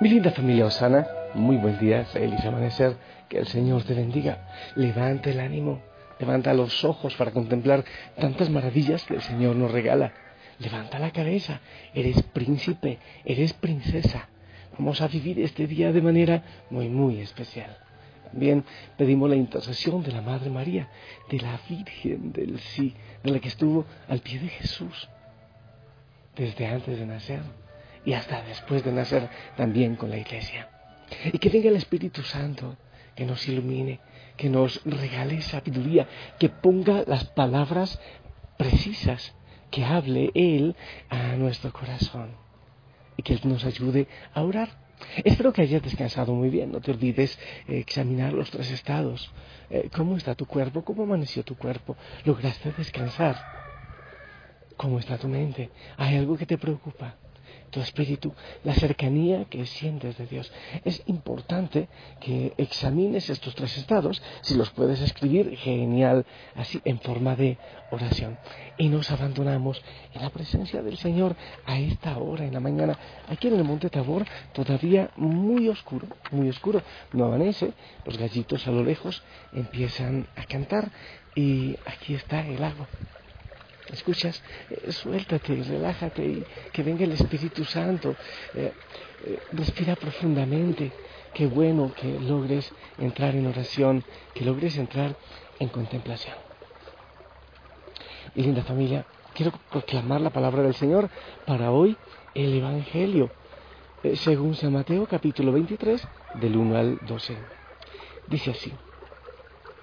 Mi linda familia Osana, muy buen día, feliz amanecer, que el Señor te bendiga. Levanta el ánimo, levanta los ojos para contemplar tantas maravillas que el Señor nos regala. Levanta la cabeza, eres príncipe, eres princesa. Vamos a vivir este día de manera muy, muy especial. También pedimos la intercesión de la Madre María, de la Virgen del Sí, de la que estuvo al pie de Jesús desde antes de nacer y hasta después de nacer también con la iglesia. Y que venga el Espíritu Santo, que nos ilumine, que nos regale sabiduría, que ponga las palabras precisas, que hable Él a nuestro corazón y que nos ayude a orar. Espero que hayas descansado muy bien. No te olvides eh, examinar los tres estados. Eh, ¿Cómo está tu cuerpo? ¿Cómo amaneció tu cuerpo? ¿Lograste descansar? ¿Cómo está tu mente? ¿Hay algo que te preocupa? Tu espíritu, la cercanía que sientes de Dios. Es importante que examines estos tres estados, si los puedes escribir, genial, así en forma de oración. Y nos abandonamos en la presencia del Señor a esta hora, en la mañana, aquí en el Monte Tabor, todavía muy oscuro, muy oscuro. No amanece, los gallitos a lo lejos empiezan a cantar y aquí está el agua escuchas, eh, suéltate, relájate y que venga el Espíritu Santo. Eh, eh, respira profundamente. Qué bueno que logres entrar en oración, que logres entrar en contemplación. Y linda familia, quiero proclamar la palabra del Señor para hoy, el Evangelio, según San Mateo capítulo 23, del 1 al 12. Dice así.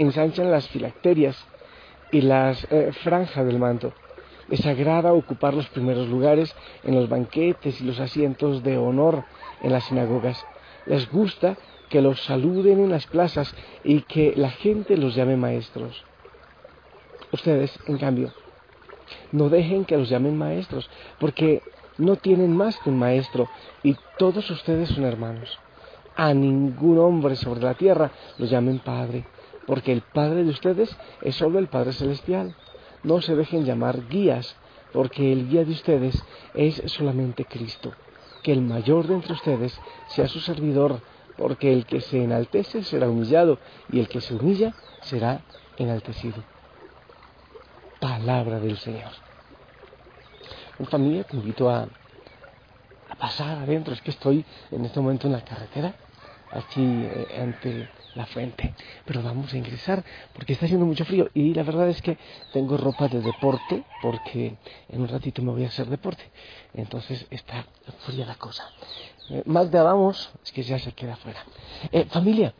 ensanchan las filacterias y las eh, franjas del manto. Les agrada ocupar los primeros lugares en los banquetes y los asientos de honor en las sinagogas. Les gusta que los saluden en las plazas y que la gente los llame maestros. Ustedes, en cambio, no dejen que los llamen maestros, porque no tienen más que un maestro y todos ustedes son hermanos. A ningún hombre sobre la tierra los llamen padre porque el Padre de ustedes es solo el Padre Celestial. No se dejen llamar guías, porque el guía de ustedes es solamente Cristo. Que el mayor de entre ustedes sea su servidor, porque el que se enaltece será humillado, y el que se humilla será enaltecido. Palabra del Señor. En familia te invito a, pasar adentro, es que estoy en este momento en la carretera, aquí eh, ante la fuente. Pero vamos a ingresar porque está haciendo mucho frío y la verdad es que tengo ropa de deporte porque en un ratito me voy a hacer deporte. Entonces está fría la cosa. Eh, Magda, vamos, es que ya se queda afuera. Eh, familia,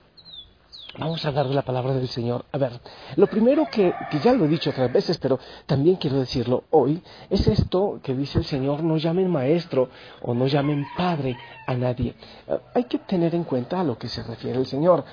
Vamos a darle la palabra del Señor. A ver, lo primero que, ya lo he dicho otras veces, pero también quiero decirlo hoy, es esto que dice el Señor, no llamen maestro o no llamen padre a nadie. Eh, hay que tener en cuenta a lo que se refiere el Señor.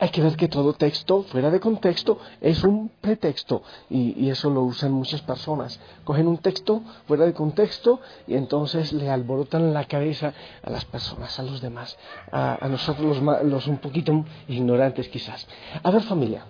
Hay que ver que todo texto fuera de contexto es un pretexto y, eso lo usan muchas personas. Cogen un texto fuera de contexto y entonces le alborotan la cabeza a las personas, a los demás, a, nosotros los, los un poquito ignorantes quizás. A ver familia,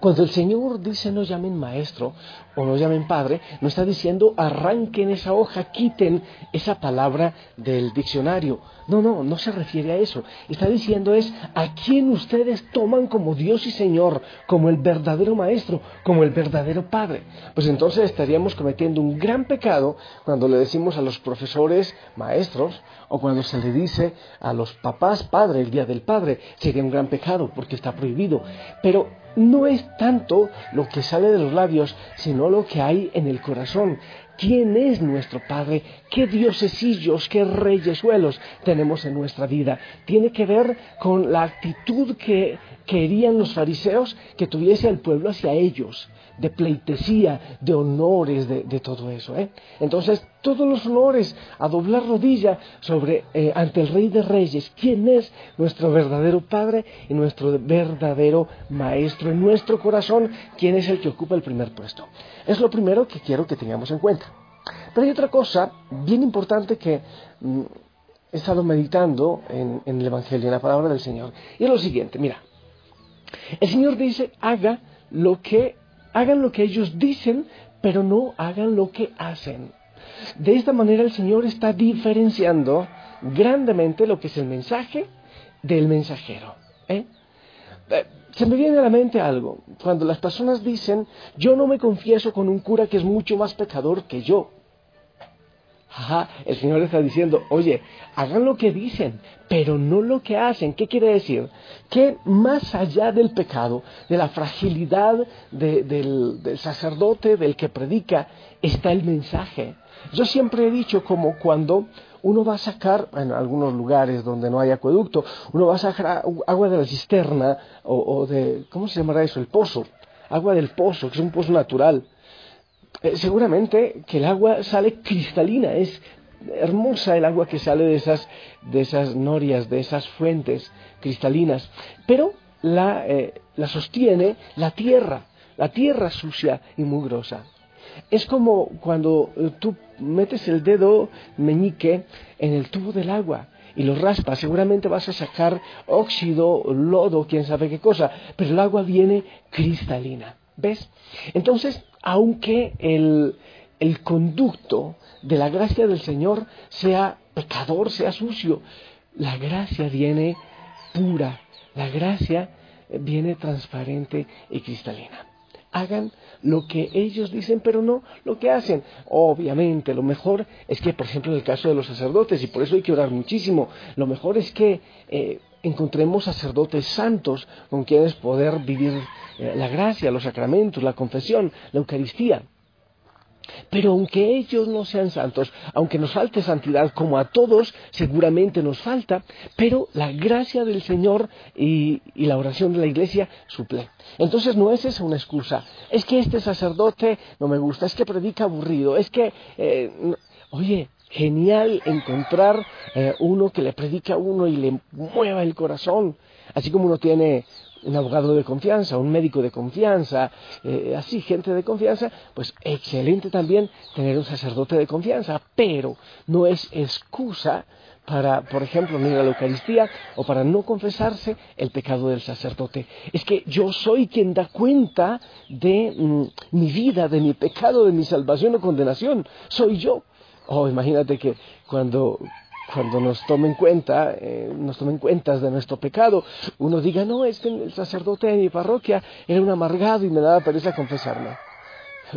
cuando el Señor dice no llamen maestro o no llamen padre, no está diciendo arranquen esa hoja, quiten esa palabra del diccionario. No, no, no se refiere a eso. Está diciendo es a quién ustedes toman como Dios y Señor, como el verdadero maestro, como el verdadero padre. Pues entonces estaríamos cometiendo un gran pecado cuando le decimos a los profesores maestros o cuando se le dice a los papás padre el día del padre. Sería un gran pecado porque está prohibido. Pero no es tanto lo que sale de los labios, sino lo que hay en el corazón. Quién es nuestro Padre, qué diosesillos, qué reyesuelos tenemos en nuestra vida. Tiene que ver con la actitud que querían los fariseos que tuviese el pueblo hacia ellos de pleitesía, de honores, de, todo eso. ¿eh? Entonces, todos los honores a doblar rodilla sobre, eh, ante el Rey de Reyes, quien es nuestro verdadero Padre y nuestro verdadero Maestro en nuestro corazón, quien es el que ocupa el primer puesto. Es lo primero que quiero que tengamos en cuenta. Pero hay otra cosa bien importante que mm, he estado meditando en, el Evangelio, en la palabra del Señor, y es lo siguiente, mira, el Señor dice, haga lo que hagan lo que ellos dicen, pero no hagan lo que hacen. De esta manera el Señor está diferenciando grandemente lo que es el mensaje del mensajero. ¿eh? Se me viene a la mente algo, cuando las personas dicen, yo no me confieso con un cura que es mucho más pecador que yo. Ajá, el Señor está diciendo, oye, hagan lo que dicen, pero no lo que hacen. ¿Qué quiere decir? Que más allá del pecado, de la fragilidad del sacerdote, del que predica, está el mensaje. Yo siempre he dicho como cuando uno va a sacar, en algunos lugares donde no hay acueducto, uno va a sacar agua de la cisterna o, de, ¿cómo se llamará eso? El pozo, agua del pozo, que es un pozo natural. Eh, seguramente que el agua sale cristalina, es hermosa el agua que sale de esas, de esas norias, de esas fuentes cristalinas, pero la, eh, la sostiene la tierra, la tierra sucia y mugrosa. Es como cuando tú metes el dedo meñique en el tubo del agua y lo raspas, seguramente vas a sacar óxido, lodo, quién sabe qué cosa, pero el agua viene cristalina. ¿Ves? Entonces, aunque el, conducto de la gracia del Señor sea pecador, sea sucio, la gracia viene pura, la gracia viene transparente y cristalina. Hagan lo que ellos dicen, pero no lo que hacen. Obviamente, lo mejor es que, por ejemplo, en el caso de los sacerdotes, y por eso hay que orar muchísimo, lo mejor es que eh, encontremos sacerdotes santos con quienes poder vivir eh, la gracia, los sacramentos, la confesión, la Eucaristía. Pero aunque ellos no sean santos, aunque nos falte santidad, como a todos seguramente nos falta, pero la gracia del Señor y, la oración de la Iglesia suple. Entonces no es esa una excusa. Es que este sacerdote no me gusta, es que predica aburrido, es que... Eh, oye, genial encontrar eh, uno que le predica a uno y le mueva el corazón, así como uno tiene un abogado de confianza, un médico de confianza, eh, así, gente de confianza, pues excelente también tener un sacerdote de confianza, pero no es excusa para, por ejemplo, no ir a la Eucaristía o para no confesarse el pecado del sacerdote. Es que yo soy quien da cuenta de mm, mi vida, de mi pecado, de mi salvación o condenación. Soy yo. Oh, imagínate que cuando, cuando nos tomen cuenta, eh, nos tomen cuentas de nuestro pecado, uno diga, no, es que el sacerdote de mi parroquia era un amargado y me daba pereza confesarme.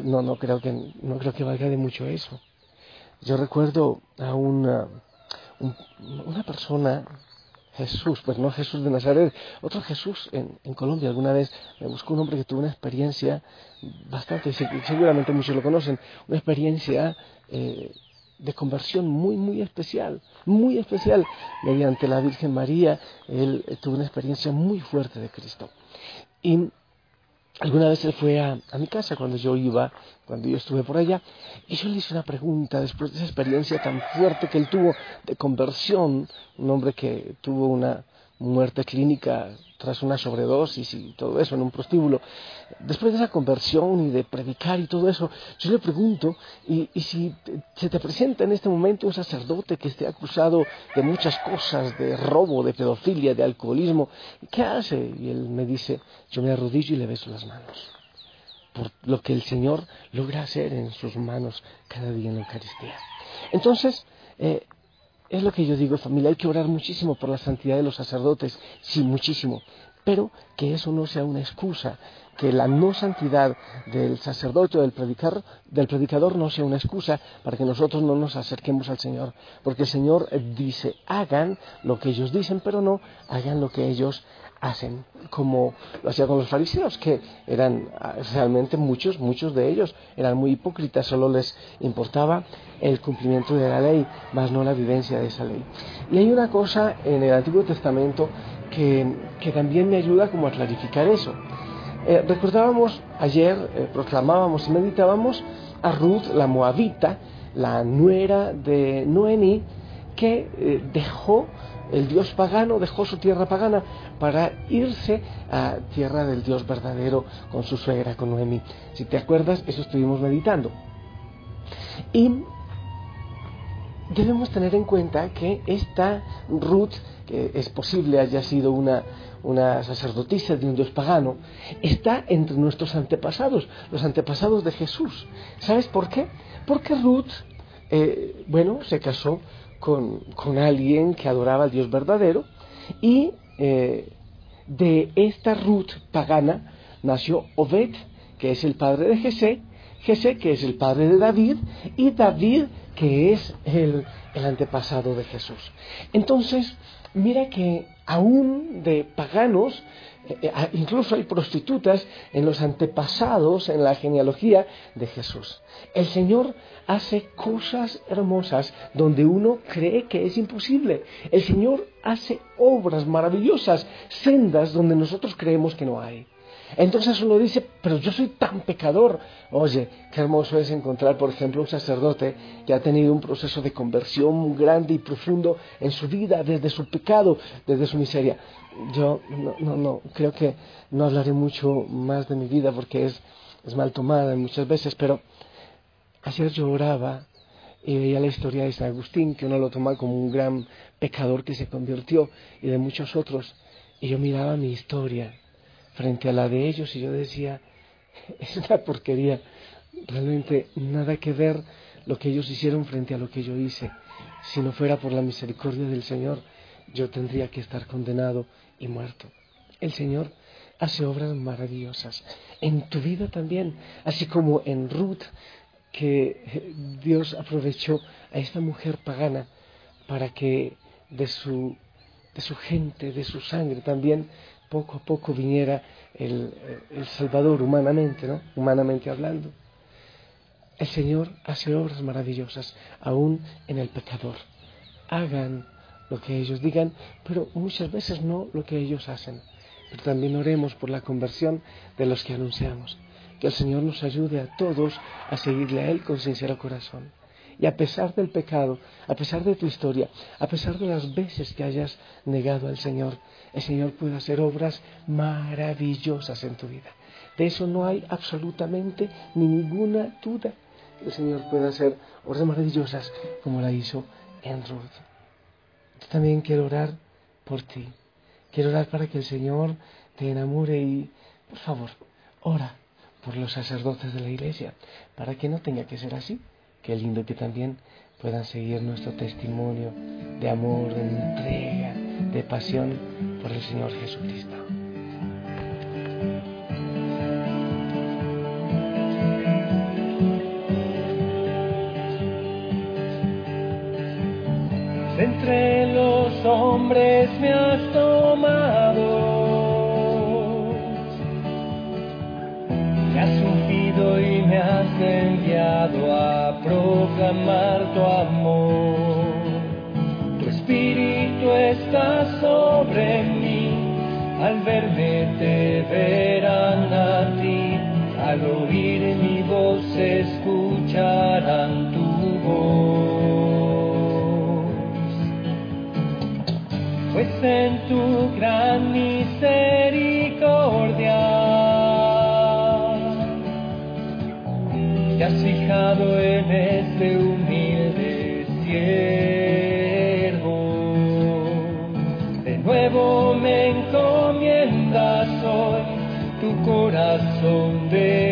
No, no creo que, no creo que valga de mucho eso. Yo recuerdo a una, una persona, Jesús, pues no Jesús de Nazaret, otro Jesús en, en, Colombia. Alguna vez me buscó un hombre que tuvo una experiencia bastante, seguramente muchos lo conocen, una experiencia eh, de conversión muy, muy especial, muy especial. Mediante la Virgen María, él tuvo una experiencia muy fuerte de Cristo. Y alguna vez él fue a, mi casa cuando yo iba, cuando yo estuve por allá, y yo le hice una pregunta después de esa experiencia tan fuerte que él tuvo de conversión, un hombre que tuvo una muerte clínica tras una sobredosis y todo eso en un prostíbulo. Después de esa conversión y de predicar y todo eso, yo le pregunto, y, si se te presenta en este momento un sacerdote que esté acusado de muchas cosas, de robo, de pedofilia, de alcoholismo, ¿qué hace? Y él me dice, yo me arrodillo y le beso las manos por lo que el Señor logra hacer en sus manos cada día en la Eucaristía. Entonces, eh, es lo que yo digo, familia, hay que orar muchísimo por la santidad de los sacerdotes, sí, muchísimo. Pero que eso no sea una excusa, que la no santidad del sacerdote o del predicador, del predicador no sea una excusa para que nosotros no nos acerquemos al Señor, porque el Señor dice, hagan lo que ellos dicen, pero no hagan lo que ellos hacen, como lo hacía con los fariseos, que eran ah, realmente muchos, muchos de ellos eran muy hipócritas, solo les importaba el cumplimiento de la ley, más no la vivencia de esa ley. Y hay una cosa en el Antiguo Testamento que, también me ayuda como a clarificar eso. Eh, recordábamos ayer, eh, proclamábamos y meditábamos a Ruth, la moabita, la nuera de Noemi, que eh, dejó el dios pagano, dejó su tierra pagana para irse a tierra del dios verdadero con su suegra, con Noemi. Si te acuerdas, eso estuvimos meditando. Y debemos tener en cuenta que esta Ruth, que es posible haya sido una, una sacerdotisa de un dios pagano, está entre nuestros antepasados, los antepasados de Jesús. ¿Sabes por qué? Porque Ruth, eh, bueno, se casó con, con, alguien que adoraba al Dios verdadero y eh, de esta Ruth pagana nació Obed, que es el padre de Jesé, Jesé, que es el padre de David, y David, que es el, el antepasado de Jesús. Entonces, mira que aún de paganos, eh, eh, incluso hay prostitutas en los antepasados, en la genealogía de Jesús. El Señor hace cosas hermosas donde uno cree que es imposible. El Señor hace obras maravillosas, sendas donde nosotros creemos que no hay. Entonces uno dice, pero yo soy tan pecador. Oye, qué hermoso es encontrar, por ejemplo, un sacerdote que ha tenido un proceso de conversión grande y profundo en su vida, desde su pecado, desde su miseria. Yo no, no, no creo que no hablaré mucho más de mi vida porque es, es mal tomada muchas veces, pero ayer yo oraba y veía la historia de San Agustín, que uno lo toma como un gran pecador que se convirtió, y de muchos otros, y yo miraba mi historia frente a la de ellos y yo decía, es una porquería, realmente nada que ver lo que ellos hicieron frente a lo que yo hice. Si no fuera por la misericordia del Señor, yo tendría que estar condenado y muerto. El Señor hace obras maravillosas en tu vida también, así como en Ruth, que Dios aprovechó a esta mujer pagana para que de su, de su gente, de su sangre también poco a poco viniera el, Salvador humanamente, ¿no? Humanamente hablando. El Señor hace obras maravillosas, aún en el pecador. Hagan lo que ellos digan, pero muchas veces no lo que ellos hacen. Pero también oremos por la conversión de los que anunciamos. Que el Señor nos ayude a todos a seguirle a Él con sincero corazón. Y a pesar del pecado, a pesar de tu historia, a pesar de las veces que hayas negado al Señor, el Señor puede hacer obras maravillosas en tu vida. De eso no hay absolutamente ninguna duda. El Señor puede hacer obras maravillosas como la hizo en Ruth. Yo también quiero orar por ti. Quiero orar para que el Señor te enamore y, por favor, ora por los sacerdotes de la iglesia, para que no tenga que ser así. Qué lindo que también puedan seguir nuestro testimonio de amor, de entrega, de pasión por el Señor Jesucristo. Entre los hombres me has a proclamar tu amor. Tu espíritu está sobre mí, al verme te verán corazón de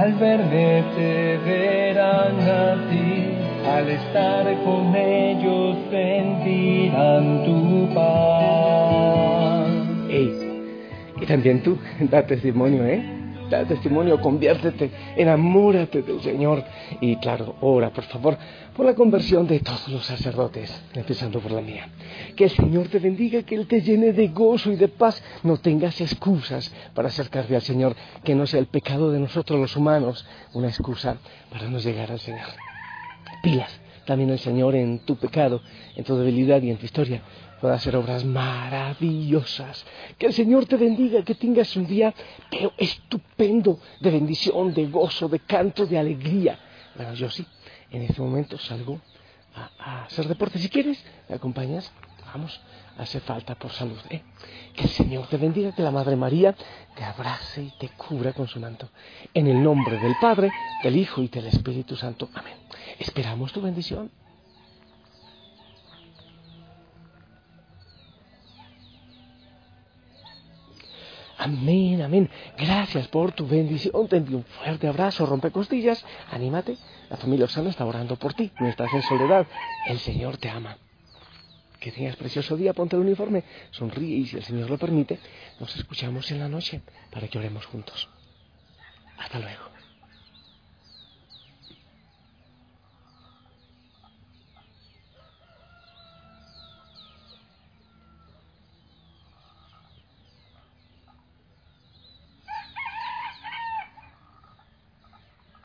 al verme te verán a ti, al estar con ellos sentirán tu paz. Ey, y también tú, da testimonio, ¿eh? Da testimonio, conviértete, enamórate del Señor. Y claro, ora, por favor, por la conversión de todos los sacerdotes, empezando por la mía. Que el Señor te bendiga, que Él te llene de gozo y de paz. No tengas excusas para acercarte al Señor, que no sea el pecado de nosotros los humanos una excusa para no llegar al Señor. Pilas, también el Señor en tu pecado, en tu debilidad y en tu historia puede hacer obras maravillosas. Que el Señor te bendiga, que tengas un día pero estupendo de bendición, de gozo, de canto, de alegría. Bueno, yo sí, en este momento salgo a, a hacer deporte. Si quieres, me acompañas. Vamos, hace falta por salud. ¿eh? Que el Señor te bendiga, que la Madre María te abrace y te cubra con su manto. En el nombre del Padre, del Hijo y del Espíritu Santo. Amén. Esperamos tu bendición. Amén, amén. Gracias por tu bendición. Te envío un fuerte abrazo, rompe costillas. Anímate. La familia Osana está orando por ti. No estás en soledad. El Señor te ama. Que tengas precioso día. Ponte el uniforme. Sonríe y si el Señor lo permite, nos escuchamos en la noche para que oremos juntos. Hasta luego.